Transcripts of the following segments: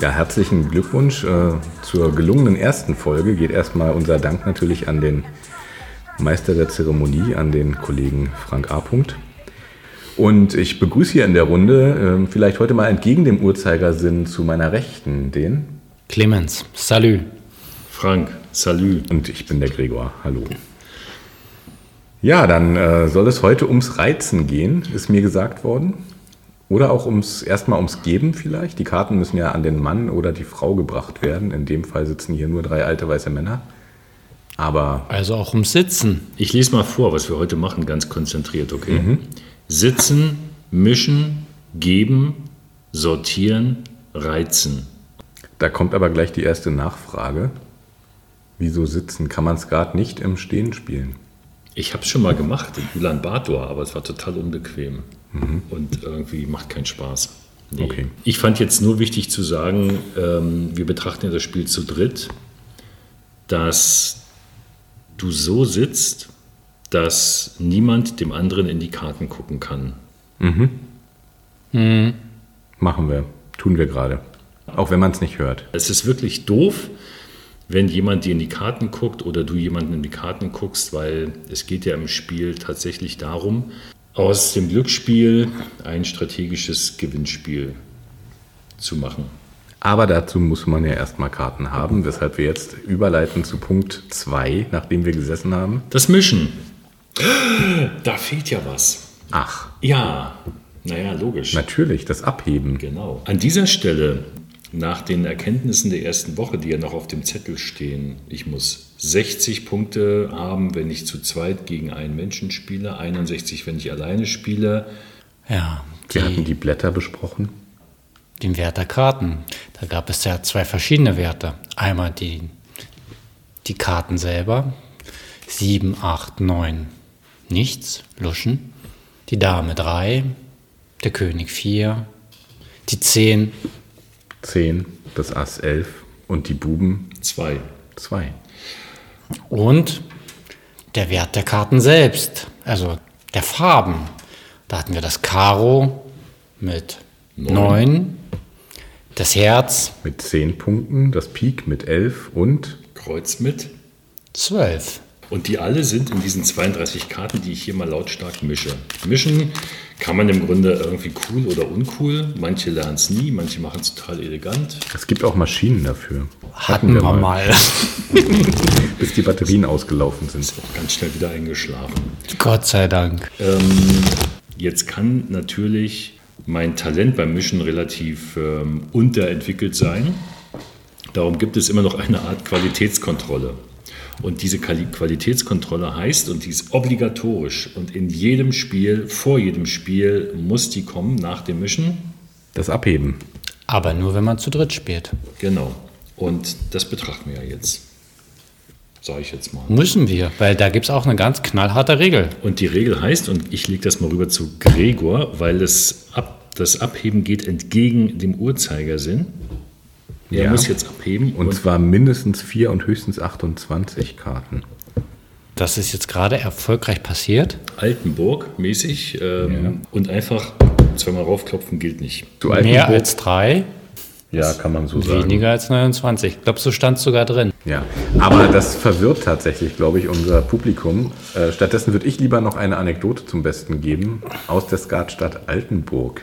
Ja, herzlichen Glückwunsch äh, zur gelungenen ersten Folge. Geht erstmal unser Dank natürlich an den Meister der Zeremonie, an den Kollegen Frank A. Und ich begrüße hier in der Runde, äh, vielleicht heute mal entgegen dem Uhrzeigersinn zu meiner Rechten, den Clemens, salut. Frank, salut. Und ich bin der Gregor, hallo. Ja, dann äh, soll es heute ums Reizen gehen, ist mir gesagt worden. Oder auch ums erstmal ums Geben vielleicht. Die Karten müssen ja an den Mann oder die Frau gebracht werden. In dem Fall sitzen hier nur drei alte weiße Männer. Aber Also auch ums Sitzen. Ich lese mal vor, was wir heute machen, ganz konzentriert, okay? Sitzen, mischen, geben, sortieren, reizen. da kommt aber gleich die erste Nachfrage. Wieso sitzen? Kann man es gerade nicht im Stehen spielen? Ich habe es schon mal gemacht in Ulaanbaatar, aber es war total unbequem und irgendwie macht keinen Spaß. Nee. Okay. Ich fand jetzt nur wichtig zu sagen, ähm, wir betrachten ja das Spiel zu dritt, dass du so sitzt, dass niemand dem anderen in die Karten gucken kann. Machen wir. Tun wir gerade. Auch wenn man es nicht hört. Es ist wirklich doof, wenn jemand dir in die Karten guckt oder du jemanden in die Karten guckst, weil es geht ja im Spiel tatsächlich darum, aus dem Glücksspiel ein strategisches Gewinnspiel zu machen. Aber dazu muss man ja erstmal Karten haben, weshalb wir jetzt überleiten zu Punkt 2, nachdem wir gesessen haben. Das Mischen. Da fehlt ja was. Ach, Ja, naja, logisch. natürlich, das Abheben. Genau. An dieser Stelle, nach den Erkenntnissen der ersten Woche, die ja noch auf dem Zettel stehen, ich muss 60 Punkte haben, wenn ich zu zweit gegen einen Menschen spiele, 61, wenn ich alleine spiele. Ja, Wir hatten die, Blätter besprochen. den Wert der Karten. Da gab es ja zwei verschiedene Werte. Einmal die, die Karten selber. 7, 8, 9. Nichts, Luschen. Die Dame 3. Der König 4. Die 10. 10, das Ass 11 und die Buben Zwei. 2. Und der Wert der Karten selbst, also der Farben. Da hatten wir das Karo mit Neun. 9, das Herz Mit 10 Punkten, das Pik mit 11 und Kreuz mit. 12. Und die alle sind in diesen 32 Karten, die ich hier mal lautstark mische. Mischen kann man im Grunde irgendwie cool oder uncool. Manche lernen es nie, manche machen es total elegant. es gibt auch Maschinen dafür. Hatten wir mal. Bis die Batterien ausgelaufen sind. Ist auch ganz schnell wieder eingeschlafen. Gott sei Dank. Ähm, jetzt kann natürlich mein Talent beim Mischen relativ ähm, unterentwickelt sein. Darum gibt es immer noch eine Art Qualitätskontrolle. Und diese Quali Qualitätskontrolle heißt, und die ist obligatorisch, und in jedem Spiel, vor jedem Spiel muss die kommen nach dem Mischen. Das Abheben. Aber nur, wenn man zu dritt spielt. Genau. Und das betrachten wir ja jetzt. Sage ich jetzt mal. Müssen wir, weil da gibt es auch eine ganz knallharte Regel. Und die Regel heißt, und ich lege das mal rüber zu Gregor, weil es ab, das Abheben geht entgegen dem Uhrzeigersinn. Er Ja. muss jetzt abheben Und zwar mindestens 4 und höchstens 28 Karten. Das ist jetzt gerade erfolgreich passiert. Altenburg mäßig ähm, und einfach zweimal raufklopfen gilt nicht. Mehr als drei, Ja, kann man so sagen. weniger als 29. Ich glaube, so stand es sogar drin. Ja, aber das verwirrt tatsächlich, glaube ich, unser Publikum. Äh, stattdessen würde ich lieber noch eine Anekdote zum Besten geben aus der Skatstadt Altenburg,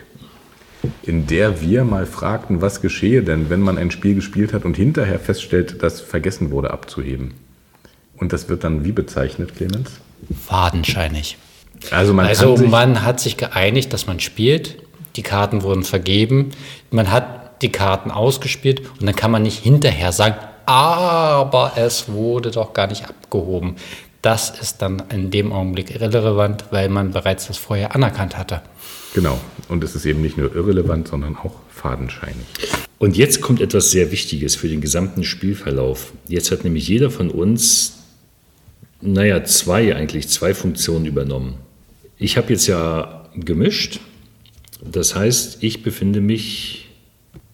in der wir mal fragten, was geschehe denn, wenn man ein Spiel gespielt hat und hinterher feststellt, dass vergessen wurde abzuheben. Und das wird dann wie bezeichnet, Clemens? Fadenscheinig. Also man Also sich, man hat sich geeinigt, dass man spielt. Die Karten wurden vergeben. Man hat die Karten ausgespielt und dann kann man nicht hinterher sagen, aber es wurde doch gar nicht abgehoben. Das ist dann in dem Augenblick irrelevant, weil man bereits das vorher anerkannt hatte. Genau. Und es ist eben nicht nur irrelevant, sondern auch fadenscheinig. Und jetzt kommt etwas sehr Wichtiges für den gesamten Spielverlauf. Jetzt hat nämlich jeder von uns, naja, zwei eigentlich, zwei Funktionen übernommen. Ich habe jetzt ja gemischt. Das heißt, ich befinde mich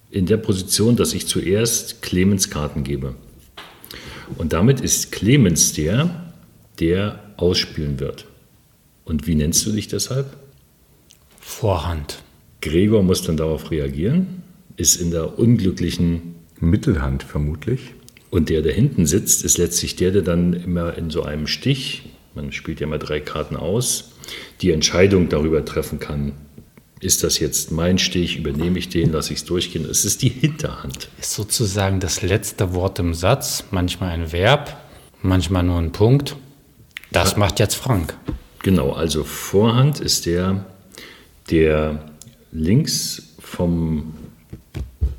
in der Position, dass ich zuerst Clemens Karten gebe. Und damit ist Clemens der, der ausspielen wird. Und wie nennst du dich deshalb? Vorhand. Gregor muss dann darauf reagieren, ist in der unglücklichen Mittelhand vermutlich. und der, der hinten sitzt, ist letztlich der, der dann immer in so einem Stich, man spielt ja immer drei Karten aus, die Entscheidung darüber treffen kann, ist das jetzt mein Stich, übernehme ich den, lasse ich es durchgehen. Es ist die Hinterhand. Ist sozusagen das letzte Wort im Satz, manchmal ein Verb, manchmal nur ein Punkt. Das macht jetzt Frank. Genau, also Vorhand ist der, der links vom,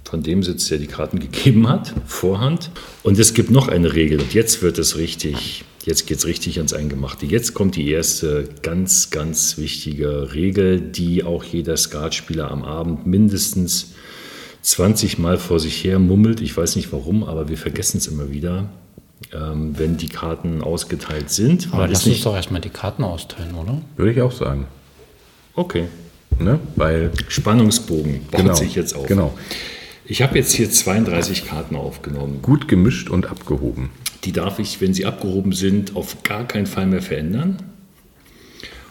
von dem sitzt, der die Karten gegeben hat, Vorhand. Und es gibt noch eine Regel und jetzt wird es richtig, jetzt geht es richtig ans Eingemachte. Jetzt kommt die erste ganz, ganz wichtige Regel, die auch jeder Skatspieler am Abend mindestens 20 Mal vor sich her mummelt. Ich weiß nicht warum, aber wir vergessen es immer wieder, ähm, wenn die Karten ausgeteilt sind. Aber lass uns doch erstmal die Karten austeilen, oder? Würde ich auch sagen. okay, Ne? Weil, Spannungsbogen baut genau, sich jetzt auf. genau. Ich habe jetzt hier 32 Karten aufgenommen. Gut gemischt und abgehoben. Die darf ich, wenn sie abgehoben sind, auf gar keinen Fall mehr verändern.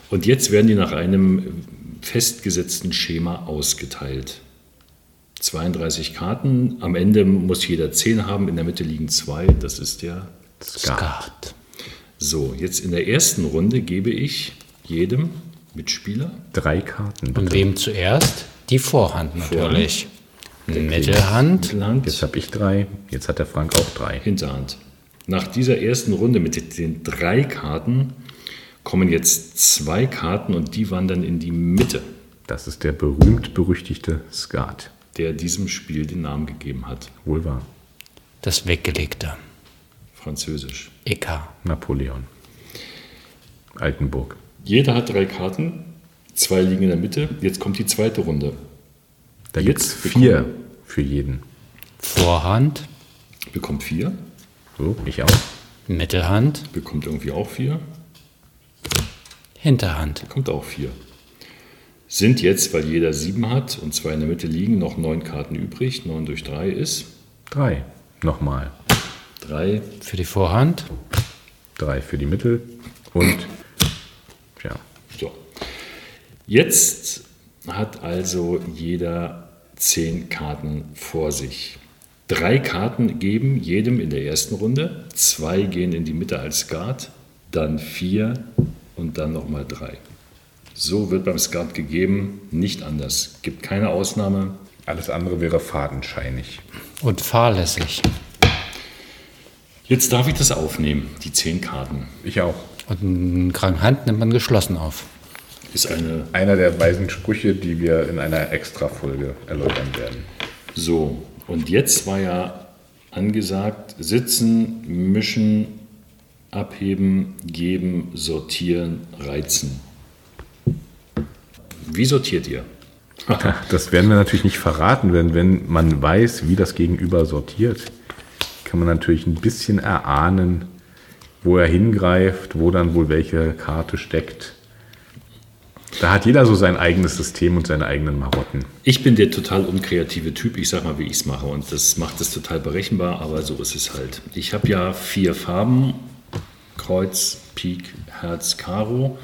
Und jetzt werden die nach einem festgesetzten Schema ausgeteilt. 32 Karten, am Ende muss jeder 10 haben, in der Mitte liegen zwei, das ist der. Skat. So, jetzt in der ersten Runde gebe ich jedem Mitspieler Drei Karten. Und Bitte. wem zuerst? Die Vorhand natürlich. Mittelhand. Mittelhand, Jetzt habe ich drei, jetzt hat der Frank auch drei. Hinterhand. Nach dieser ersten Runde mit den drei Karten kommen jetzt zwei Karten und die wandern in die Mitte, Das ist der berühmt-berüchtigte Skat. der diesem Spiel den Namen gegeben hat. Wohl wahr. Das Weggelegte. Französisch. EK. Napoleon. Altenburg. Jeder hat drei Karten, zwei liegen in der Mitte. Jetzt kommt die zweite Runde. Da gibt Jetzt es vier für jeden. Vorhand. Bekommt vier, So, ich auch. Mittelhand. bekommt irgendwie auch vier, Hinterhand. bekommt auch vier. Sind jetzt, weil jeder sieben hat und zwei in der Mitte liegen, noch neun Karten übrig. Neun durch drei ist Drei. Nochmal. drei. Für die Vorhand. Drei für die Mittel und. Jetzt hat also jeder zehn Karten vor sich. Drei Karten geben jedem in der ersten Runde, zwei gehen in die Mitte als Skat, dann vier und dann nochmal drei. So wird beim Skat gegeben, nicht anders. Gibt keine Ausnahme. alles andere wäre fadenscheinig. Und fahrlässig. Jetzt darf ich das aufnehmen, die zehn Karten. Ich auch. Und eine kranke Hand nimmt man geschlossen auf. Ist eine Einer der weisen Sprüche, die wir in einer Extra-Folge erläutern werden. So, und jetzt war ja angesagt, sitzen, mischen, abheben, geben, sortieren, reizen. Wie sortiert ihr? Das werden wir natürlich nicht verraten, denn wenn man weiß, wie das Gegenüber sortiert, kann man natürlich ein bisschen erahnen, wo er hingreift, wo dann wohl welche Karte steckt. Da hat jeder so sein eigenes System und seine eigenen Marotten. Ich bin der total unkreative Typ, ich sag mal, wie ich es mache. Und das macht es total berechenbar, aber so ist es halt. Ich habe ja vier Farben: Kreuz, Pik, Herz, Karo.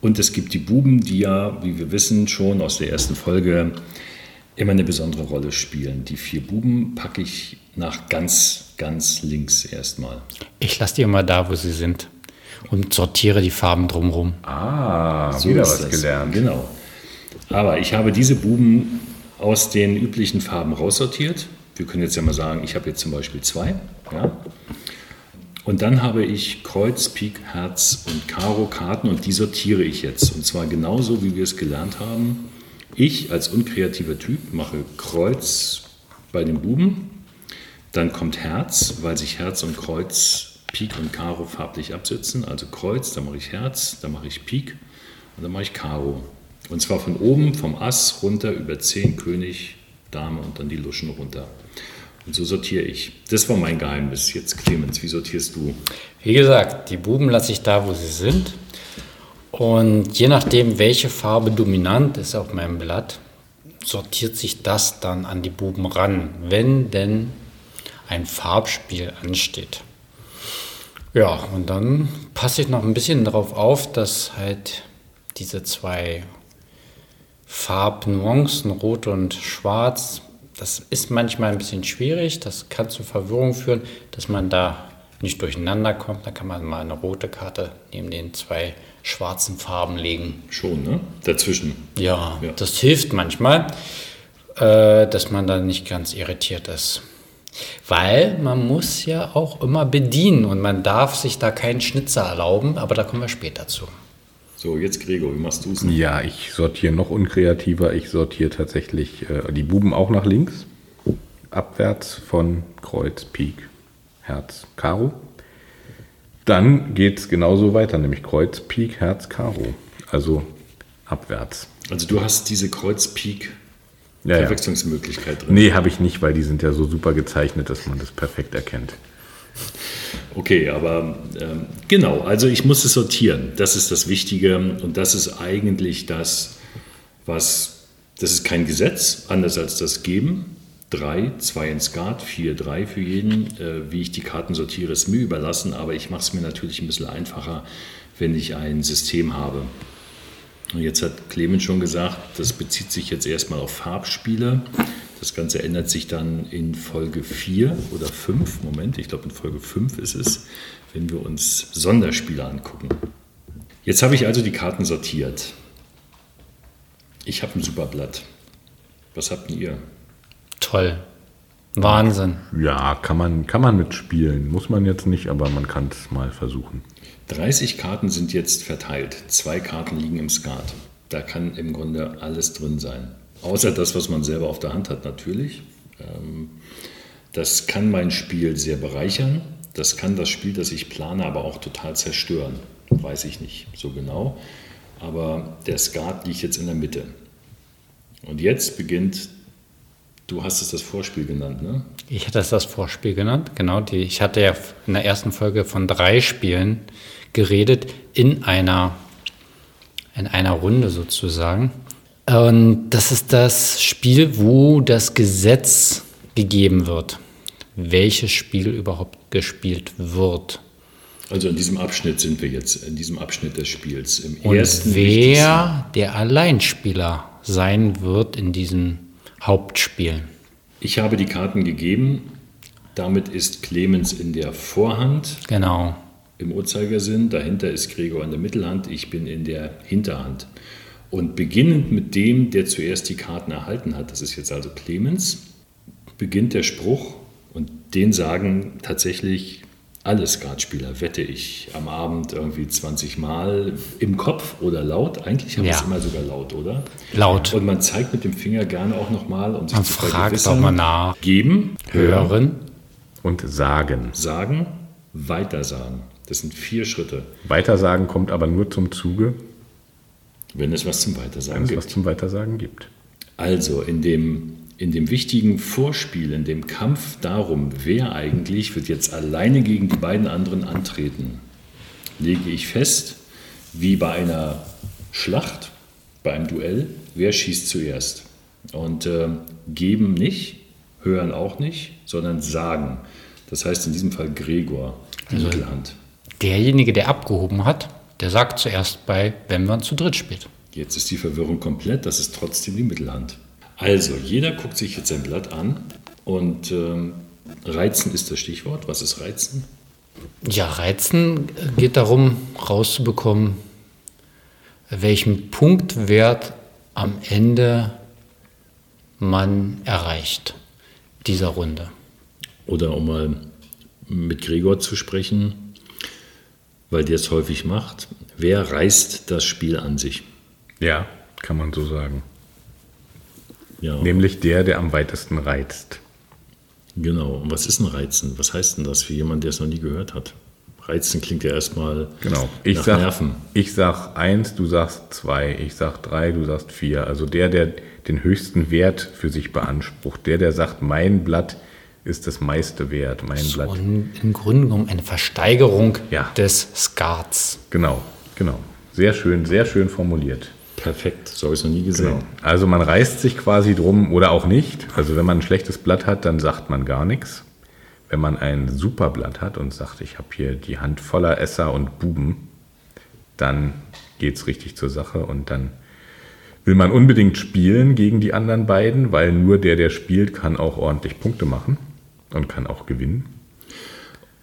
Und es gibt die Buben, die ja, wie wir wissen, schon aus der ersten Folge immer eine besondere Rolle spielen. Die vier Buben packe ich nach ganz, ganz links erstmal. Ich lasse die immer da, wo sie sind. Und sortiere die Farben drumherum. Ah, So wieder was das. gelernt. Genau. Aber ich habe diese Buben aus den üblichen Farben raussortiert. Wir können jetzt ja mal sagen, ich habe jetzt zum Beispiel zwei. Ja? Und dann habe ich Kreuz, Pik, Herz und Karo Karten und die sortiere ich jetzt. Und zwar genauso, wie wir es gelernt haben. Ich als unkreativer Typ mache Kreuz bei den Buben. Dann kommt Herz, weil sich Herz und Kreuz, Pik und Karo farblich absetzen. Also Kreuz, dann mache ich Herz, dann mache ich Pik und dann mache ich Karo. Und zwar von oben, vom Ass runter über 10 König, Dame und dann die Luschen runter. Und so sortiere ich. Das war mein Geheimnis. Jetzt Clemens, wie sortierst du? Wie gesagt, die Buben lasse ich da, wo sie sind. Und je nachdem, welche Farbe dominant ist auf meinem Blatt, sortiert sich das dann an die Buben ran, wenn denn ein Farbspiel ansteht. Ja, und dann passe ich noch ein bisschen darauf auf, dass halt diese zwei Farbnuancen, Rot und Schwarz. Das ist manchmal ein bisschen schwierig. Das kann zu Verwirrung führen, dass man da nicht durcheinander kommt. Da kann man mal eine rote Karte neben den zwei schwarzen Farben legen. Schon, ne? Dazwischen. Ja, Ja. das hilft manchmal, äh, dass man da nicht ganz irritiert ist. Weil man muss ja auch immer bedienen und man darf sich da keinen Schnitzer erlauben, aber da kommen wir später zu. So, jetzt Gregor, wie machst du es? Ja, ich sortiere noch unkreativer. Ich sortiere tatsächlich äh, die Buben auch nach links. Abwärts von Kreuz, Pik, Herz, Karo. Dann geht es genauso weiter, nämlich Kreuz, Pik, Herz, Karo. Also abwärts. Also du hast diese Kreuz-Pik Ja, ja. Verwechslungsmöglichkeit drin. Nee, habe ich nicht, weil die sind ja so super gezeichnet, dass man das perfekt erkennt. Okay, aber ähm, genau, also ich muss es sortieren. Das ist das Wichtige und das ist eigentlich das, was, das ist kein Gesetz, anders als das Geben. Drei, zwei in Skat, vier, drei für jeden. Äh, wie ich die Karten sortiere, ist mir überlassen, aber ich mache es mir natürlich ein bisschen einfacher, wenn ich ein System habe. Und jetzt hat Clemens schon gesagt, das bezieht sich jetzt erstmal auf Farbspiele. Das Ganze ändert sich dann in Folge 4 oder 5. Moment, ich glaube in Folge 5 ist es, wenn wir uns Sonderspiele angucken. Jetzt habe ich also die Karten sortiert. Ich habe ein super Blatt. Was habt denn ihr? Toll. Wahnsinn. Ja, kann man, kann man mitspielen. Muss man jetzt nicht, aber man kann es mal versuchen. 30 Karten sind jetzt verteilt. Zwei Karten liegen im Skat. Da kann im Grunde alles drin sein. Außer das, was man selber auf der Hand hat, natürlich. Ähm, Das kann mein Spiel sehr bereichern. Das kann das Spiel, das ich plane, aber auch total zerstören. Weiß ich nicht so genau. Aber der Skat liegt jetzt in der Mitte. Und jetzt beginnt, du hast es das Vorspiel genannt, ne? Ich hatte es das Vorspiel genannt, genau. Die, ich hatte ja in der ersten Folge von drei Spielen geredet in einer, in einer Runde sozusagen. Und das ist das Spiel, wo das Gesetz gegeben wird, welches Spiel überhaupt gespielt wird. Also in diesem Abschnitt sind wir jetzt, in diesem Abschnitt des Spiels. Im Und ersten wer der Alleinspieler sein wird in diesem Hauptspiel. Ich habe die Karten gegeben. Damit ist Clemens in der Vorhand Genau. Im Uhrzeigersinn. Dahinter ist Gregor in der Mittelhand. Ich bin in der Hinterhand. Und beginnend mit dem, der zuerst die Karten erhalten hat, das ist jetzt also Clemens, beginnt der Spruch. Und den sagen tatsächlich alle Skatspieler, wette ich, am Abend irgendwie 20 Mal im Kopf oder laut. Eigentlich haben wir Ja. es immer sogar laut, oder? Laut. Und man zeigt mit dem Finger gerne auch nochmal, um sich Man zu fragt auch mal nach. Geben, Hören. Und sagen. sagen, weitersagen. Das sind vier Schritte. Weitersagen kommt aber nur zum Zuge, Wenn es was zum wenn Weitersagen es gibt. was zum Weitersagen gibt. Also in dem, in dem wichtigen Vorspiel, in dem Kampf darum, wer eigentlich wird jetzt alleine gegen die beiden anderen antreten, lege ich fest, wie bei einer Schlacht, bei einem Duell, wer schießt zuerst. Und äh, geben nicht, hören auch nicht, sondern sagen. Das heißt in diesem Fall Gregor, die Mittelhand. Derjenige, der abgehoben hat, der sagt zuerst bei, wenn man zu dritt spielt. Jetzt ist die Verwirrung komplett, das ist trotzdem die Mittelhand. Also, jeder guckt sich jetzt sein Blatt an und ähm, Reizen ist das Stichwort. Was ist Reizen? Ja, Reizen geht darum, rauszubekommen, welchen Punktwert am Ende man erreicht dieser Runde. Oder um mal mit Gregor zu sprechen, weil der es häufig macht, wer reißt das Spiel an sich? Ja, kann man so sagen. Ja, Nämlich der, der am weitesten reizt. genau. Und was ist ein Reizen? Was heißt denn das für jemanden, der es noch nie gehört hat? Reizen klingt ja erstmal Genau. Ich nach sag, Nerven. ich sag eins, du sagst zwei, ich sag drei, du sagst vier. Also der, der den höchsten Wert für sich beansprucht, der, der sagt, mein Blatt ist das meiste wert, mein Blatt. Und im Grunde genommen eine Versteigerung Ja. des Skats. Genau, genau. Sehr schön, sehr schön formuliert. Perfekt, so habe ich es noch nie gesehen. Genau. Also man reißt sich quasi drum oder auch nicht. Also wenn man ein schlechtes Blatt hat, dann sagt man gar nichts. Wenn man ein super Blatt hat und sagt, ich habe hier die Hand voller Esser und Buben, dann geht es richtig zur Sache und dann Will man unbedingt spielen gegen die anderen beiden, weil nur der, der spielt, kann auch ordentlich Punkte machen und kann auch gewinnen.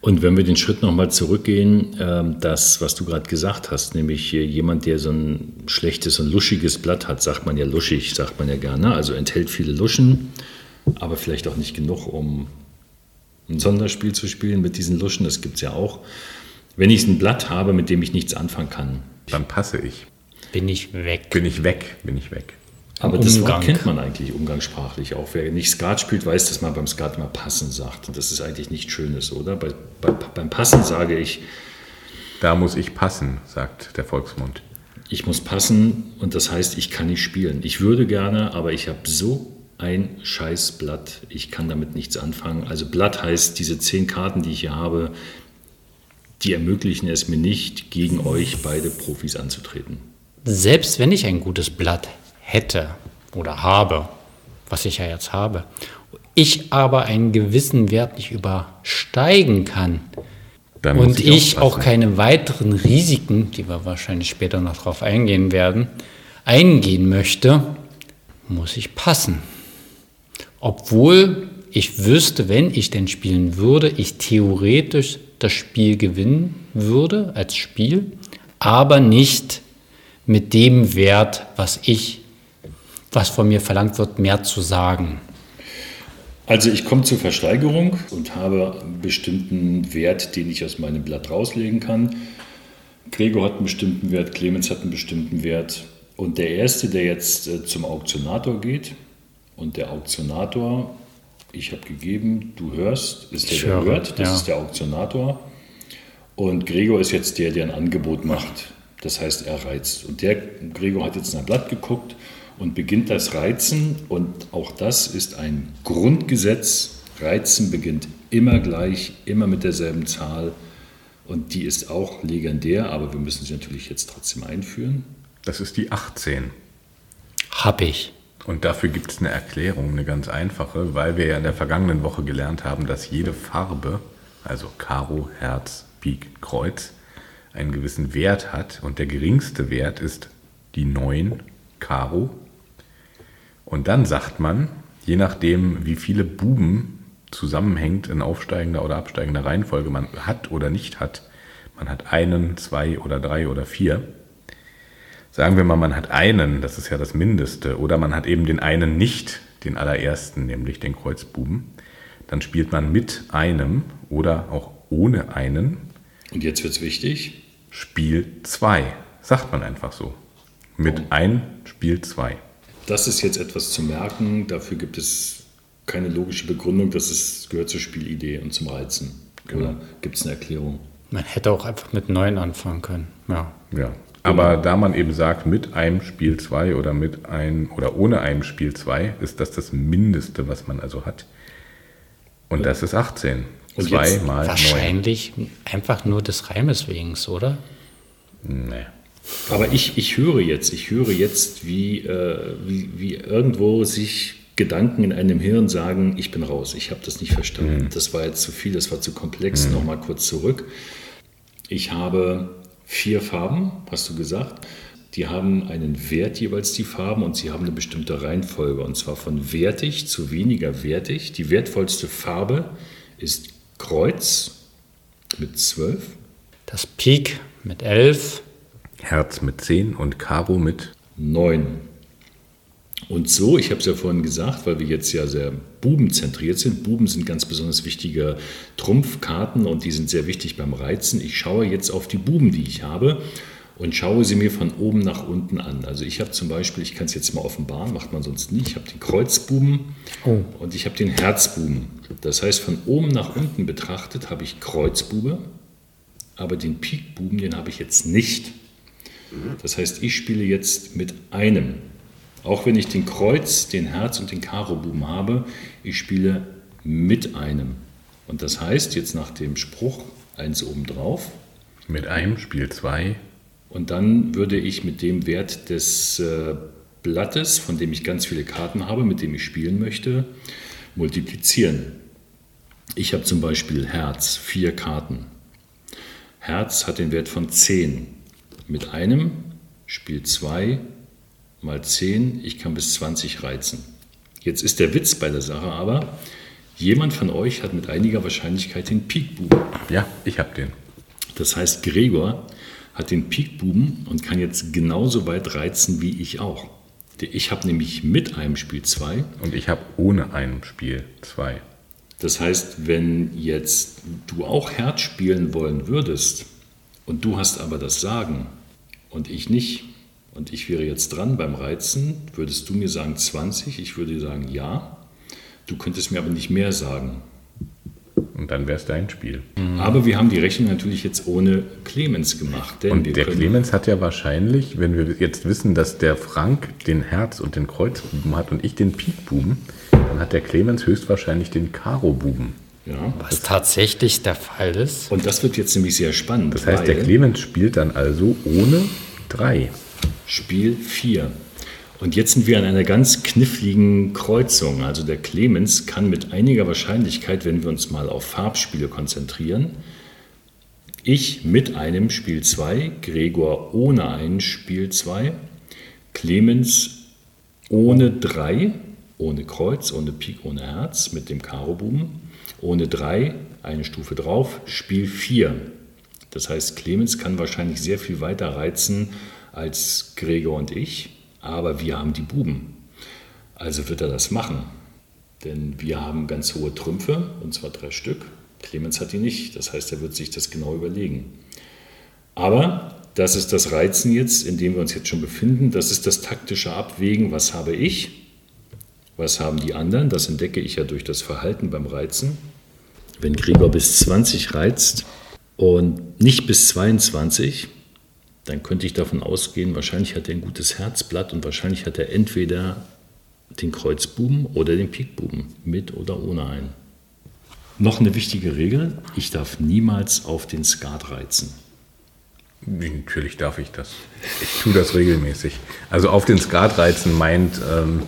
Und wenn wir den Schritt nochmal zurückgehen, ähm, das, was du gerade gesagt hast, nämlich jemand, der so ein schlechtes und luschiges Blatt hat, sagt man ja luschig, sagt man ja gerne, also enthält viele Luschen, aber vielleicht auch nicht genug, um ein Sonderspiel zu spielen mit diesen Luschen, das gibt es ja auch. Wenn ich ein Blatt habe, mit dem ich nichts anfangen kann, dann passe ich. Bin ich weg. Bin ich weg, bin ich weg. Aber das Wort kennt man eigentlich umgangssprachlich auch. Wer nicht Skat spielt, weiß, dass man beim Skat immer passen sagt. Und das ist eigentlich nichts Schönes, oder? Bei, bei, beim Passen sage ich. Da muss ich passen, sagt der Volksmund. Ich muss passen und das heißt, ich kann nicht spielen. Ich würde gerne, aber ich habe so ein Scheißblatt. Ich kann damit nichts anfangen. Also Blatt heißt, diese zehn Karten, die ich hier habe, die ermöglichen es mir nicht, gegen euch beide Profis anzutreten. Selbst wenn ich ein gutes Blatt hätte oder habe, was ich ja jetzt habe, ich aber einen gewissen Wert nicht übersteigen kann und ich, ich auch keine weiteren Risiken, die wir wahrscheinlich später noch darauf eingehen werden, eingehen möchte, muss ich passen. Obwohl ich wüsste, wenn ich denn spielen würde, ich theoretisch das Spiel gewinnen würde als Spiel, aber nicht mit dem Wert, was ich was von mir verlangt wird, mehr zu sagen? Also ich komme zur Versteigerung und habe einen bestimmten Wert, den ich aus meinem Blatt rauslegen kann. Gregor hat einen bestimmten Wert, Clemens hat einen bestimmten Wert. Und der Erste, der jetzt äh, zum Auktionator geht, und der Auktionator, ich habe gegeben, du hörst, ist der, der höre, hört, das ja. ist der Auktionator. Und Gregor ist jetzt der, der ein Angebot macht. Das heißt, er reizt. Und der Gregor hat jetzt in ein Blatt geguckt und beginnt das Reizen. Und auch das ist ein Grundgesetz. Reizen beginnt immer gleich, immer mit derselben Zahl. Und die ist auch legendär, aber wir müssen sie natürlich jetzt trotzdem einführen. Das ist die 18. Hab ich. Und dafür gibt es eine Erklärung, eine ganz einfache, weil wir ja in der vergangenen Woche gelernt haben, dass jede Farbe, also Karo, Herz, Pik, Kreuz, einen gewissen Wert hat. Und der geringste Wert ist die 9 Karo und dann sagt man, je nachdem, wie viele Buben zusammenhängt in aufsteigender oder absteigender Reihenfolge man hat oder nicht hat, man hat einen, zwei oder drei oder vier. Sagen wir mal, man hat einen, das ist ja das Mindeste, oder man hat eben den einen nicht, den allerersten, nämlich den Kreuzbuben. Dann spielt man mit einem oder auch ohne einen. Und jetzt wird es wichtig. Spiel 2, sagt man einfach so. Mit oh. ein Spiel 2 das ist jetzt etwas zu merken, dafür gibt es keine logische Begründung, das ist, gehört zur Spielidee und zum Reizen. Genau. Oder gibt es eine Erklärung? Man hätte auch einfach mit neun anfangen können. Ja. ja. Aber genau. da man eben sagt, mit einem Spiel 2 oder mit einem oder ohne einem Spiel 2, ist das das Mindeste, was man also hat. Und das ist 18. Und 2 mal Wahrscheinlich 9. einfach nur des Reimes wegen, oder? Nee. Aber ich, ich höre jetzt, ich höre jetzt, wie, äh, wie, wie irgendwo sich Gedanken in einem Hirn sagen, ich bin raus, ich habe das nicht verstanden. Mhm. Das war jetzt zu viel, das war zu komplex. Mhm. Nochmal kurz zurück. Ich habe vier Farben, hast du gesagt. Die haben einen Wert jeweils, die Farben, und sie haben eine bestimmte Reihenfolge. Und zwar von wertig zu weniger wertig. Die wertvollste Farbe ist Kreuz mit 12. Das Pik mit 11. Herz mit 10 und Karo mit 9. Und so, ich habe es ja vorhin gesagt, weil wir jetzt ja sehr bubenzentriert sind. Buben sind ganz besonders wichtige Trumpfkarten und die sind sehr wichtig beim Reizen. Ich schaue jetzt auf die Buben, die ich habe und schaue sie mir von oben nach unten an. Also ich habe zum Beispiel, ich kann es jetzt mal offenbaren, macht man sonst nicht, ich habe den Kreuzbuben oh. und ich habe den Herzbuben. Das heißt, von oben nach unten betrachtet habe ich Kreuzbube, aber den Pikbuben, den habe ich jetzt nicht. Das heißt, ich spiele jetzt mit einem. Auch wenn ich den Kreuz, den Herz und den Karo-Buben habe, ich spiele mit einem. Und das heißt, jetzt nach dem Spruch eins obendrauf. Mit einem Spiel zwei. Und dann würde ich mit dem Wert des äh, Blattes, von dem ich ganz viele Karten habe, mit dem ich spielen möchte, multiplizieren. Ich habe zum Beispiel Herz, vier Karten. Herz hat den Wert von 10 mit einem, Spiel 2 mal 10, ich kann bis 20 reizen. Jetzt ist der Witz bei der Sache aber, jemand von euch hat mit einiger Wahrscheinlichkeit den Pikbuben. Ja, ich habe den. Das heißt, Gregor hat den Pikbuben und kann jetzt genauso weit reizen wie ich auch. Ich habe nämlich mit einem Spiel 2. Und ich habe ohne ein Spiel 2. Das heißt, wenn jetzt du auch Herz spielen wollen würdest und du hast aber das Sagen und ich nicht, und ich wäre jetzt dran beim Reizen, würdest du mir sagen 20, ich würde sagen ja. Du könntest mir aber nicht mehr sagen. Und dann wäre es dein Spiel. Aber wir haben die Rechnung natürlich jetzt ohne Clemens gemacht. und der Clemens hat ja wahrscheinlich, wenn wir jetzt wissen, dass der Frank den Herz- und den Kreuzbuben hat und ich den Pikbuben, dann hat der Clemens höchstwahrscheinlich den Karo-Buben. Ja. Was tatsächlich der Fall ist. Und das wird jetzt nämlich sehr spannend. Das heißt, der Clemens spielt dann also ohne drei. Spiel 4. Und jetzt sind wir an einer ganz kniffligen Kreuzung. Also der Clemens kann mit einiger Wahrscheinlichkeit, wenn wir uns mal auf Farbspiele konzentrieren, ich mit einem Spiel 2, Gregor ohne ein Spiel 2, Clemens ohne 3, ohne Kreuz, ohne Pik, ohne Herz, mit dem Karo-Buben, ohne 3, eine Stufe drauf, Spiel 4. Das heißt, Clemens kann wahrscheinlich sehr viel weiter reizen als Gregor und ich, aber wir haben die Buben. Also wird er das machen. Denn wir haben ganz hohe Trümpfe, und zwar drei Stück. Clemens hat die nicht. Das heißt, er wird sich das genau überlegen. Aber das ist das Reizen jetzt, in dem wir uns jetzt schon befinden. Das ist das taktische Abwägen. Was habe ich? Was haben die anderen? Das entdecke ich ja durch das Verhalten beim Reizen. Wenn Gregor bis 20 reizt und nicht bis 22, dann könnte ich davon ausgehen, wahrscheinlich hat er ein gutes Herzblatt und wahrscheinlich hat er entweder den Kreuzbuben oder den Pikbuben, mit oder ohne ein. Noch eine wichtige Regel, ich darf niemals auf den Skat reizen. Natürlich darf ich das. Ich tue das regelmäßig. Also auf den Skat reizen meint, ähm,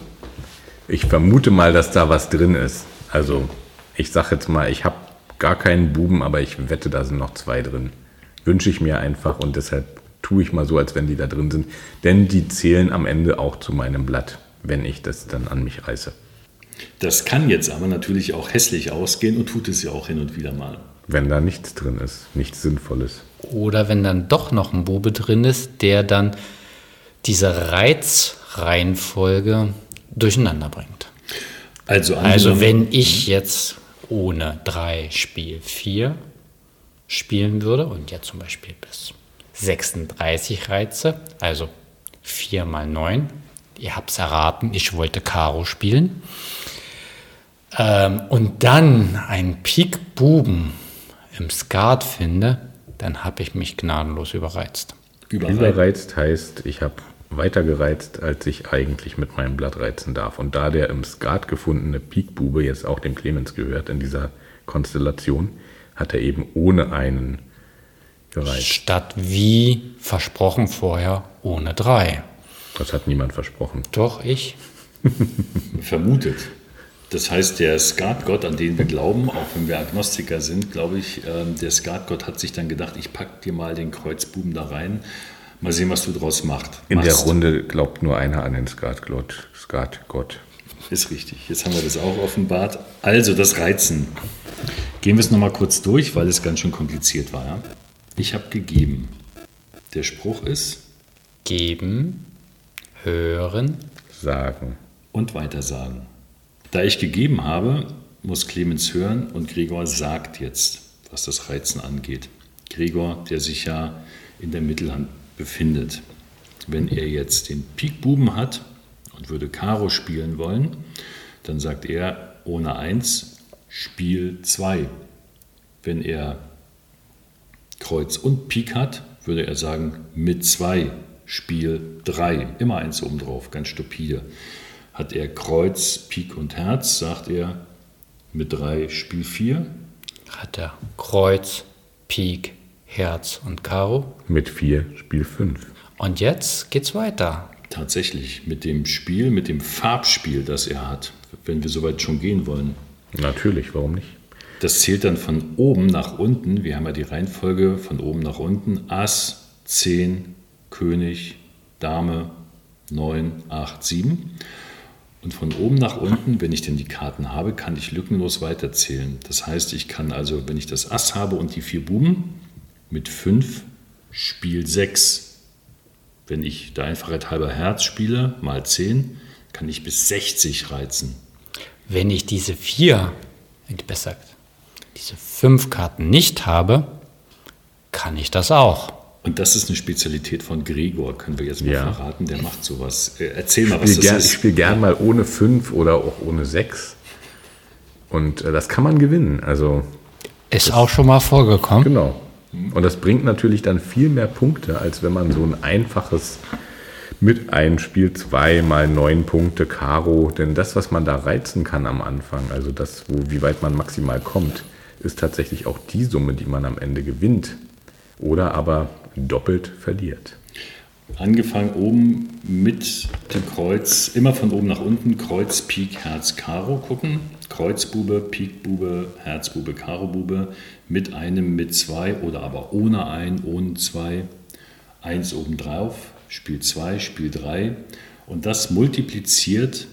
ich vermute mal, dass da was drin ist. Also ich sage jetzt mal, ich habe gar keinen Buben, aber ich wette, da sind noch zwei drin. Wünsche ich mir einfach und deshalb tue ich mal so, als wenn die da drin sind. Denn die zählen am Ende auch zu meinem Blatt, wenn ich das dann an mich reiße. Das kann jetzt aber natürlich auch hässlich ausgehen und tut es ja auch hin und wieder mal. Wenn da nichts drin ist, nichts Sinnvolles. Oder wenn dann doch noch ein Bube drin ist, der dann diese Reizreihenfolge durcheinander bringt. Also, Also wenn ich jetzt ohne 3 Spiel 4 spielen würde und jetzt zum Beispiel bis 36 reize, also 4 mal 9, ihr habt es erraten, ich wollte Karo spielen, ähm, und dann einen Pik Buben im Skat finde, dann habe ich mich gnadenlos überreizt. überall. Überreizt heißt, ich habe weiter gereizt, als ich eigentlich mit meinem Blatt reizen darf. Und da der im Skat gefundene Pikbube jetzt auch dem Clemens gehört in dieser Konstellation, hat er eben ohne einen gereizt. Statt wie versprochen vorher ohne 3. Das hat niemand versprochen. Doch ich. vermutet. Das heißt, der Skatgott, an den wir glauben, auch wenn wir Agnostiker sind, glaube ich, ähm, der Skatgott hat sich dann gedacht, ich packe dir mal den Kreuzbuben da rein. Mal sehen, was du draus macht. In der machst. Runde glaubt nur einer an den Skatgott. Skatgott. Ist richtig. Jetzt haben wir das auch offenbart. Also das Reizen. Gehen wir es nochmal kurz durch, weil es ganz schön kompliziert war. Ja? Ich habe gegeben. Der Spruch ist Geben, hören, Sagen. und weitersagen. Da ich gegeben habe, muss Clemens hören und Gregor sagt jetzt, was das Reizen angeht. Gregor, der sich ja in der Mittelhand befindet. Wenn er jetzt den Pikbuben hat und würde Karo spielen wollen, dann sagt er ohne 1 Spiel 2. Wenn er Kreuz und Pik hat, würde er sagen mit 2 Spiel 3. Immer eins oben drauf, ganz stupide. Hat er Kreuz, Pik und Herz, sagt er mit 3 Spiel 4. hat er Kreuz, Pik, Herz und Karo. Mit vier Spiel fünf. Und jetzt geht's weiter. Tatsächlich mit dem Spiel, mit dem Farbspiel, das er hat, wenn wir soweit schon gehen wollen. Natürlich, warum nicht? Das zählt dann von oben nach unten. Wir haben ja die Reihenfolge von oben nach unten. Ass, 10, König, Dame, 9, 8, 7. Und von oben nach unten, wenn ich denn die Karten habe, kann ich lückenlos weiterzählen. Das heißt, ich kann also, wenn ich das Ass habe und die vier Buben, mit 5 Spiel 6. Wenn ich der Einfachheit halber Herz spiele, mal 10, kann ich bis 60 reizen. Wenn ich diese vier, besser gesagt, diese fünf Karten nicht habe, kann ich das auch. Und das ist eine Spezialität von Gregor, können wir jetzt mal Ja. verraten. Der macht sowas. Äh, Erzähl mal, Ich was spiele das gern, ist. ich spiel gern mal ohne 5 oder auch ohne 6. Und äh, das kann man gewinnen. Also Ist auch schon mal vorgekommen. Genau. Und das bringt natürlich dann viel mehr Punkte, als wenn man so ein einfaches mit einem Spiel zwei mal neun Punkte Karo. Denn das, was man da reizen kann am Anfang, also das, wo, wie weit man maximal kommt, ist tatsächlich auch die Summe, die man am Ende gewinnt. Oder aber doppelt verliert. Angefangen oben mit dem Kreuz, immer von oben nach unten, Kreuz, Pik, Herz, Karo gucken. Kreuzbube, Pikbube, Herzbube, Karobube mit einem, mit zwei oder aber ohne ein, ohne zwei. Eins obendrauf, Spiel 2, Spiel 3. Und das multipliziert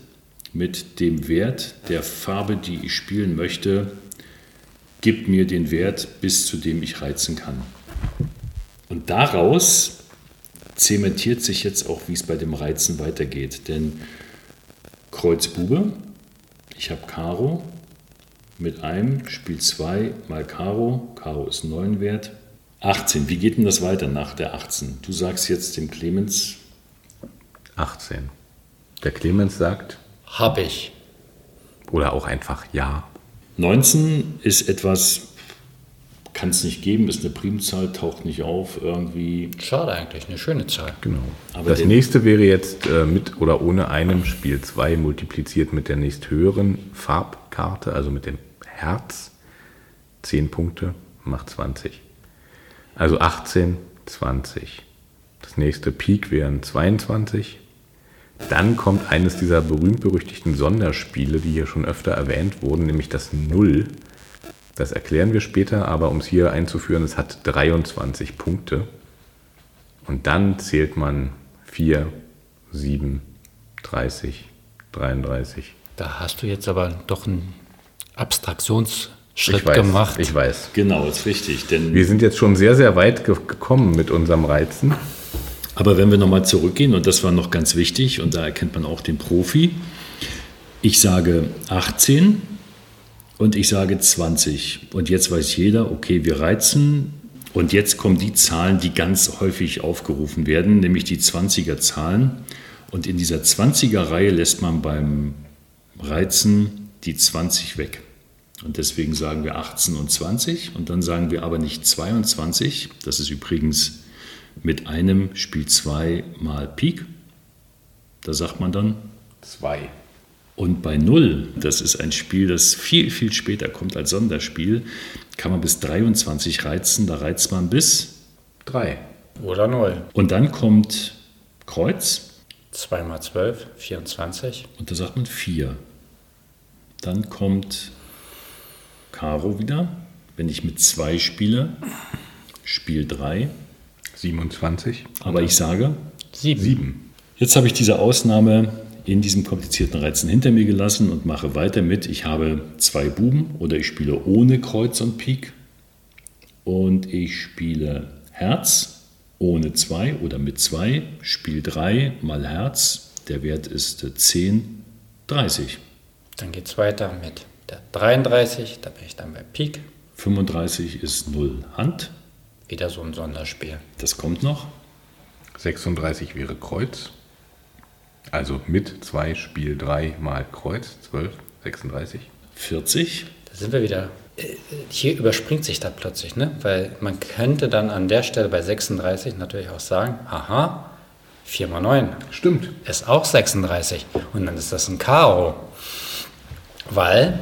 mit dem Wert der Farbe, die ich spielen möchte, gibt mir den Wert, bis zu dem ich reizen kann. Und daraus zementiert sich jetzt auch, wie es bei dem Reizen weitergeht. Denn Kreuz Bube, ich habe Karo mit einem, Spiel 2 mal Karo, Karo ist 9 wert. 18, wie geht denn das weiter nach der 18? Du sagst jetzt dem Clemens, 18. Der Clemens sagt, Hab ich. oder auch einfach ja. 19 ist etwas, kann es nicht geben, ist eine Primzahl, taucht nicht auf, irgendwie. Schade eigentlich, eine schöne Zahl. Genau. Aber das nächste wäre jetzt äh, mit oder ohne einem Spiel 2 multipliziert mit der nächsthöheren Farbkarte, also mit dem Herz. 10 Punkte macht 20. Also 18, 20. Das nächste Pik wären 22. Dann kommt eines dieser berühmt-berüchtigten Sonderspiele, die hier schon öfter erwähnt wurden, nämlich das Null. Das erklären wir später, aber um es hier einzuführen, es hat 23 Punkte. Und dann zählt man 4, 7, 30, 33. Da hast du jetzt aber doch einen Abstraktionsschritt ich weiß, gemacht. Ich weiß. Genau, ist richtig. Denn Wir sind jetzt schon sehr, sehr weit ge gekommen mit unserem Reizen. Aber wenn wir nochmal zurückgehen, und das war noch ganz wichtig, und da erkennt man auch den Profi, ich sage 18 und ich sage 20. Und jetzt weiß jeder, okay, wir reizen. Und jetzt kommen die Zahlen, die ganz häufig aufgerufen werden, nämlich die 20er-Zahlen. Und in dieser 20er-Reihe lässt man beim Reizen die 20 weg. Und deswegen sagen wir 18 und 20. Und dann sagen wir aber nicht 22. Das ist übrigens mit einem Spiel 2 mal Pik. Da sagt man dann. 2. Und bei 0, das ist ein Spiel, das viel, viel später kommt als Sonderspiel, kann man bis 23 reizen. Da reizt man bis. 3. Oder 0. Und dann kommt Kreuz 2 mal 12, 24. und da sagt man 4. Dann kommt Karo wieder. Wenn ich mit 2 spiele, Spiel 3. 27. Aber ich sage, 7. 7. Jetzt habe ich diese Ausnahme in diesem komplizierten Reizen hinter mir gelassen und mache weiter mit. Ich habe zwei Buben oder ich spiele ohne Kreuz und Pik und ich spiele Herz ohne zwei oder mit zwei, Spiel 3 mal Herz. Der Wert ist äh, 10, 30. Dann geht es weiter mit der 33. Da bin ich dann bei Pik. 35 ist 0 Hand. Wieder so ein Sonderspiel. Das kommt noch. 36 wäre Kreuz. Also mit 2 Spiel 3 mal Kreuz. 12, 36. 40. Da sind wir wieder. Hier überspringt sich da plötzlich, ne? Weil man könnte dann an der Stelle bei 36 natürlich auch sagen, aha, 4 mal 9 Stimmt. ist auch 36. Und dann ist das ein Karo. Weil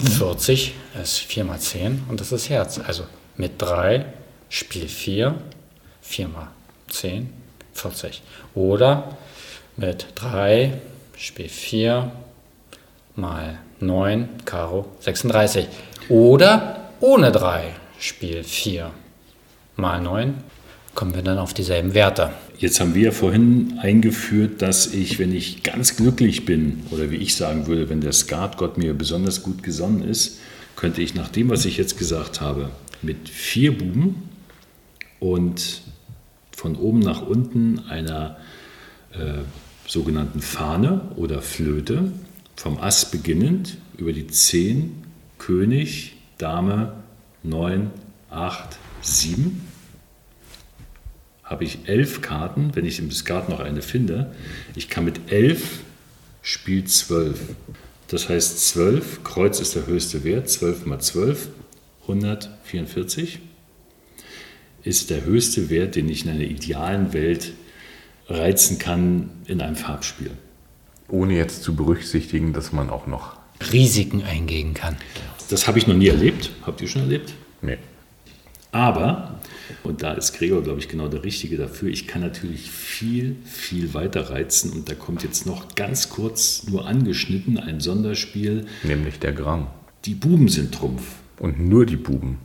40 ist 4 mal 10 und das ist Herz. Also mit 3 Spiel 4, 4 mal 10, 40. Oder mit 3 Spiel 4 mal 9 Karo 36. Oder ohne 3 Spiel 4 mal 9 kommen wir dann auf dieselben Werte. Jetzt haben wir ja vorhin eingeführt, dass ich, wenn ich ganz glücklich bin, oder wie ich sagen würde, wenn der Skatgott mir besonders gut gesonnen ist, könnte ich nach dem, was ich jetzt gesagt habe, mit vier Buben und von oben nach unten einer äh, sogenannten Fahne oder Flöte, vom Ass beginnend über die 10, König, Dame, 9, 8, 7, habe ich elf Karten, wenn ich im Skat noch eine finde. Ich kann mit elf Spiel 12. Das heißt 12, Kreuz ist der höchste Wert, 12 mal 12, 144 ist der höchste Wert, den ich in einer idealen Welt reizen kann in einem Farbspiel. Ohne jetzt zu berücksichtigen, dass man auch noch. Risiken eingehen kann. Das habe ich noch nie erlebt. Habt ihr schon erlebt? Nee. Aber, und da ist Gregor, glaube ich, genau der Richtige dafür, ich kann natürlich viel, viel weiter reizen. Und da kommt jetzt noch ganz kurz nur angeschnitten ein Sonderspiel. Nämlich der Gram. Die Buben sind Trumpf. Und nur die Buben.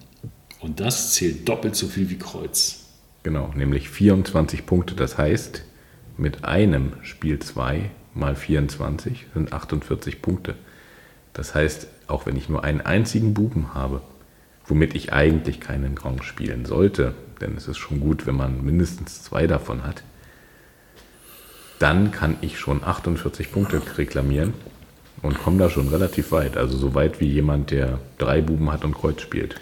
Und das zählt doppelt so viel wie Kreuz. Genau, nämlich 24 Punkte. Das heißt, mit einem Spiel 2 mal 24 sind 48 Punkte. Das heißt, auch wenn ich nur einen einzigen Buben habe, womit ich eigentlich keinen Grand spielen sollte, denn es ist schon gut, wenn man mindestens zwei davon hat, dann kann ich schon 48 Punkte reklamieren und komme da schon relativ weit. Also so weit wie jemand, der drei Buben hat und Kreuz spielt.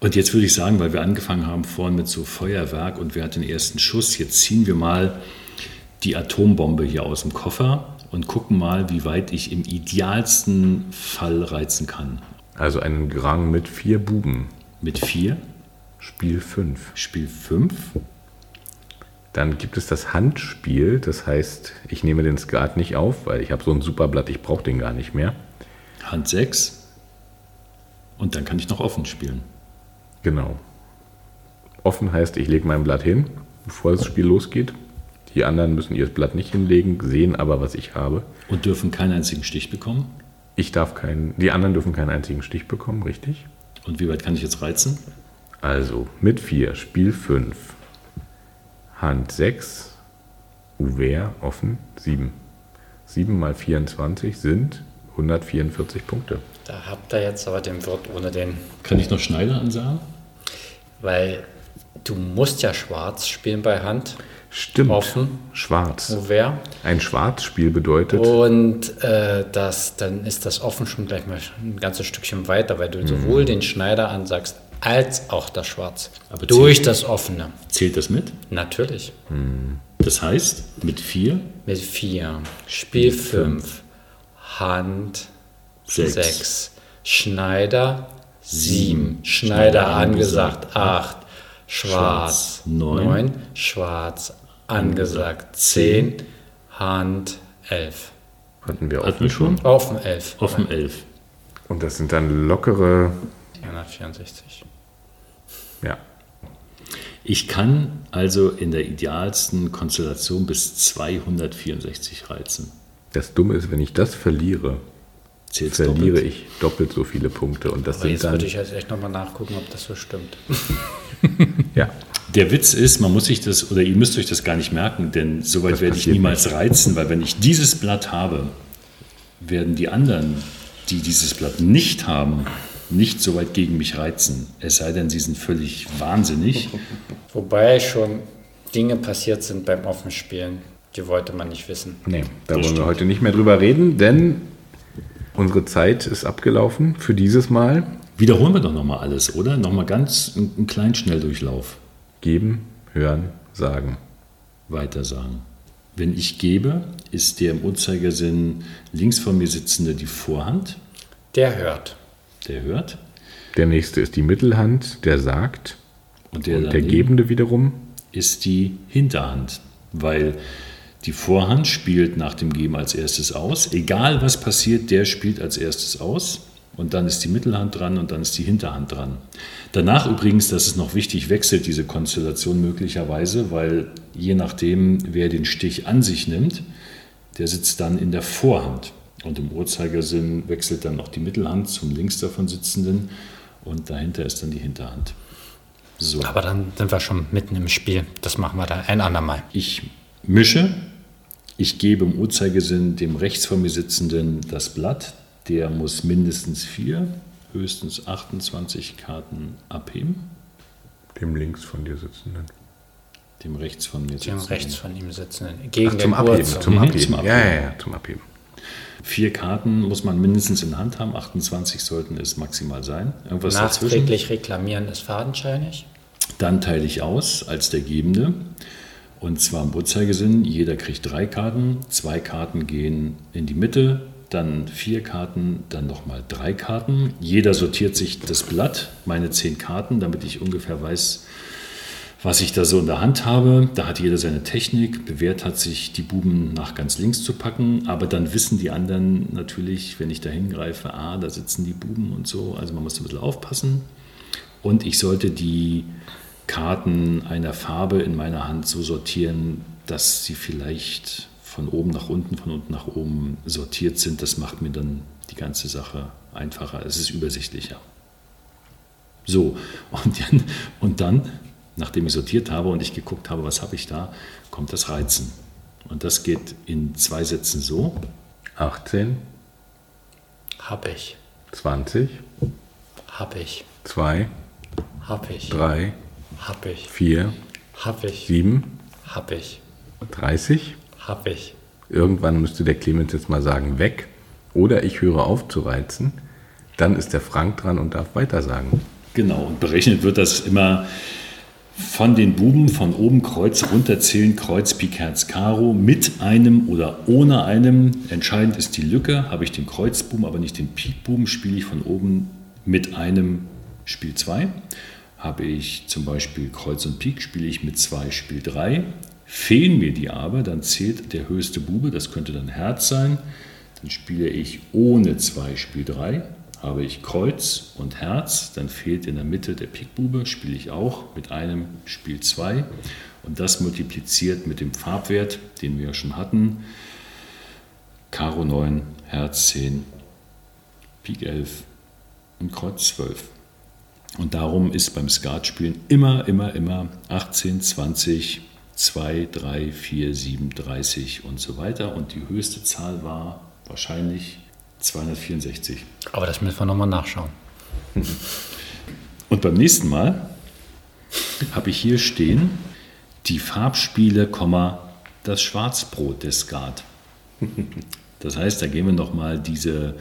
Und jetzt würde ich sagen, weil wir angefangen haben vorhin mit so Feuerwerk und wer hat den ersten Schuss, jetzt ziehen wir mal die Atombombe hier aus dem Koffer und gucken mal, wie weit ich im idealsten Fall reizen kann. Also einen Grang mit vier Buben. Mit vier, Spiel 5. Spiel 5, Dann gibt es das Handspiel. Das heißt, ich nehme den Skat nicht auf, weil ich habe so ein Superblatt, ich brauche den gar nicht mehr. Hand 6 und dann kann ich noch offen spielen. Genau. Offen heißt, ich lege mein Blatt hin, bevor das Spiel losgeht. Die anderen müssen ihr Blatt nicht hinlegen, sehen aber, was ich habe. Und dürfen keinen einzigen Stich bekommen. Ich darf keinen, die anderen dürfen keinen einzigen Stich bekommen, richtig? Und wie weit kann ich jetzt reizen? Also mit 4, Spiel 5, Hand 6, Ouvert, offen, 7. 7 mal 24 sind 144 Punkte. Da habt ihr jetzt aber den Wirt ohne den, Kann ich noch Schneider ansagen? weil du musst ja schwarz spielen bei Hand, Stimmt. Offen. Schwarz. Ouvert. Ein Schwarzspiel bedeutet, Und äh, das, dann ist das offen schon gleich mal ein ganzes Stückchen weiter, weil du sowohl den Schneider ansagst, als auch das Schwarz. Aber Durch das Offene. Zählt das mit? Natürlich. Das heißt, mit 4, Mit 4. Spiel 5. Hand Sechs. 6. Schneider 7. Schneider angesagt 8. Schwarz Schwarz, neun. 9. Schwarz angesagt 10. Hand 11. hatten wir hatten wir offen schon. Offen 11. Offen 11. Und das sind dann lockere, 464. ja, Ich kann also in der idealsten Konstellation bis 264 reizen. das Dumme ist, wenn ich das verliere, Zählt's verliere doppelt? ich doppelt so viele Punkte. Und das Aber sind jetzt dann, würde ich jetzt echt nochmal nachgucken, ob das so stimmt. ja, Der Witz ist, man muss sich das, oder ihr müsst euch das gar nicht merken, denn soweit Das werde ich niemals reizen, weil wenn ich dieses Blatt habe, werden die anderen, die dieses Blatt nicht haben, nicht so weit gegen mich reizen. Es sei denn, sie sind völlig wahnsinnig. Wobei schon Dinge passiert sind beim Offenspielen, die wollte man nicht wissen. nee, da wollen stimmt. wir heute nicht mehr drüber reden, denn unsere Zeit ist abgelaufen für dieses Mal. Wiederholen wir doch nochmal alles, oder? Nochmal ganz einen kleinen Schnelldurchlauf. Geben, hören, sagen. Weiter sagen. Wenn ich gebe, ist der im Uhrzeigersinn links von mir sitzende die Vorhand, Der hört. der hört. Der nächste ist die Mittelhand, der sagt. Und der, Und der Gebende wiederum. ist die Hinterhand, weil die Vorhand spielt nach dem Geben als erstes aus. Egal was passiert, der spielt als erstes aus. Und dann ist die Mittelhand dran und dann ist die Hinterhand dran. Danach übrigens, das ist noch wichtig, wechselt diese Konstellation möglicherweise, weil je nachdem, wer den Stich an sich nimmt, der sitzt dann in der Vorhand. Und im Uhrzeigersinn wechselt dann noch die Mittelhand zum links davon sitzenden und dahinter ist dann die Hinterhand. So, Aber dann sind wir schon mitten im Spiel. Das machen wir dann ein andermal. ich mische. Ich gebe im Uhrzeigersinn dem rechts vor mir sitzenden das Blatt. Der muss mindestens vier, höchstens 28 Karten abheben. Dem links von dir sitzenden. Dem rechts von mir Dem sitzenden. rechts von ihm sitzenden. Gegen Ach, zum Abheben, zum Abheben. zum Abheben. Ja, ja, ja, zum Abheben. Vier Karten muss man mindestens in Hand haben. 28 sollten es maximal sein. Irgendwas dazwischen. Nachträglich reklamieren ist fadenscheinig. Dann teile ich aus als der Gebende. Und zwar im Uhrzeigersinn. Jeder kriegt drei Karten. Zwei Karten gehen in die Mitte. Dann vier Karten, dann nochmal drei Karten. Jeder sortiert sich das Blatt, meine zehn Karten, damit ich ungefähr weiß, was ich da so in der Hand habe. Da hat jeder seine Technik. Bewährt hat sich, die Buben nach ganz links zu packen. Aber dann wissen die anderen natürlich, wenn ich da hingreife, ah, da sitzen die Buben und so. Also man muss ein bisschen aufpassen. Und ich sollte die Karten einer Farbe in meiner Hand so sortieren, dass sie vielleicht von oben nach unten, von unten nach oben sortiert sind. Das macht mir dann die ganze Sache einfacher. Es ist übersichtlicher. So, und dann, und dann, nachdem ich sortiert habe und ich geguckt habe, was habe ich da, kommt das Reizen. Und das geht in zwei Sätzen so. 18, Hab ich. 20, Hab ich. 2, Hab ich. 3, Hab ich. 4, Hab ich. 7, Hab ich. 30. Hab ich. Irgendwann müsste der Clemens jetzt mal sagen, weg. Oder ich höre auf zu reizen. Dann ist der Frank dran und darf weitersagen. Genau, und berechnet wird das immer von den Buben von oben Kreuz runterzählen, Kreuz, Pik, Herz, Karo, mit einem oder ohne einem. Entscheidend ist die Lücke. Habe ich den Kreuzbuben, aber nicht den Pikbuben, spiele ich von oben mit einem Spiel 2. Habe ich zum Beispiel Kreuz und Pik, spiele ich mit 2 Spiel 3. Fehlen mir die aber, dann zählt der höchste Bube, das könnte dann Herz sein. Dann spiele ich ohne 2 Spiel 3. Habe ich Kreuz und Herz, dann fehlt in der Mitte der Pikbube, spiele ich auch mit einem Spiel 2. Und das multipliziert mit dem Farbwert, den wir schon hatten. Karo 9, Herz 10, Pik 11 und Kreuz 12. Und darum ist beim Skatspielen immer, immer, immer 18, 20, 2, 3, 4, 7, 30 und so weiter. Und die höchste Zahl war wahrscheinlich 264. Aber das müssen wir nochmal nachschauen. Und beim nächsten Mal habe ich hier stehen die Farbspiele, das Schwarzbrot des Skat. Das heißt, da gehen wir nochmal diese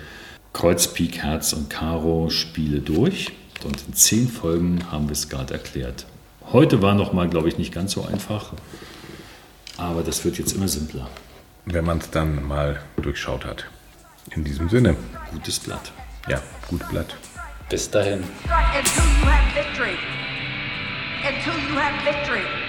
Kreuz, Pik, Herz und Karo Spiele durch. Und in zehn Folgen haben wir Skat erklärt. Heute war nochmal, glaube ich, nicht ganz so einfach. Aber das wird jetzt immer simpler. Wenn man es dann mal durchschaut hat. In diesem Sinne, Gutes Blatt. ja, gut Blatt. Bis dahin. Until you have victory. Until you have victory.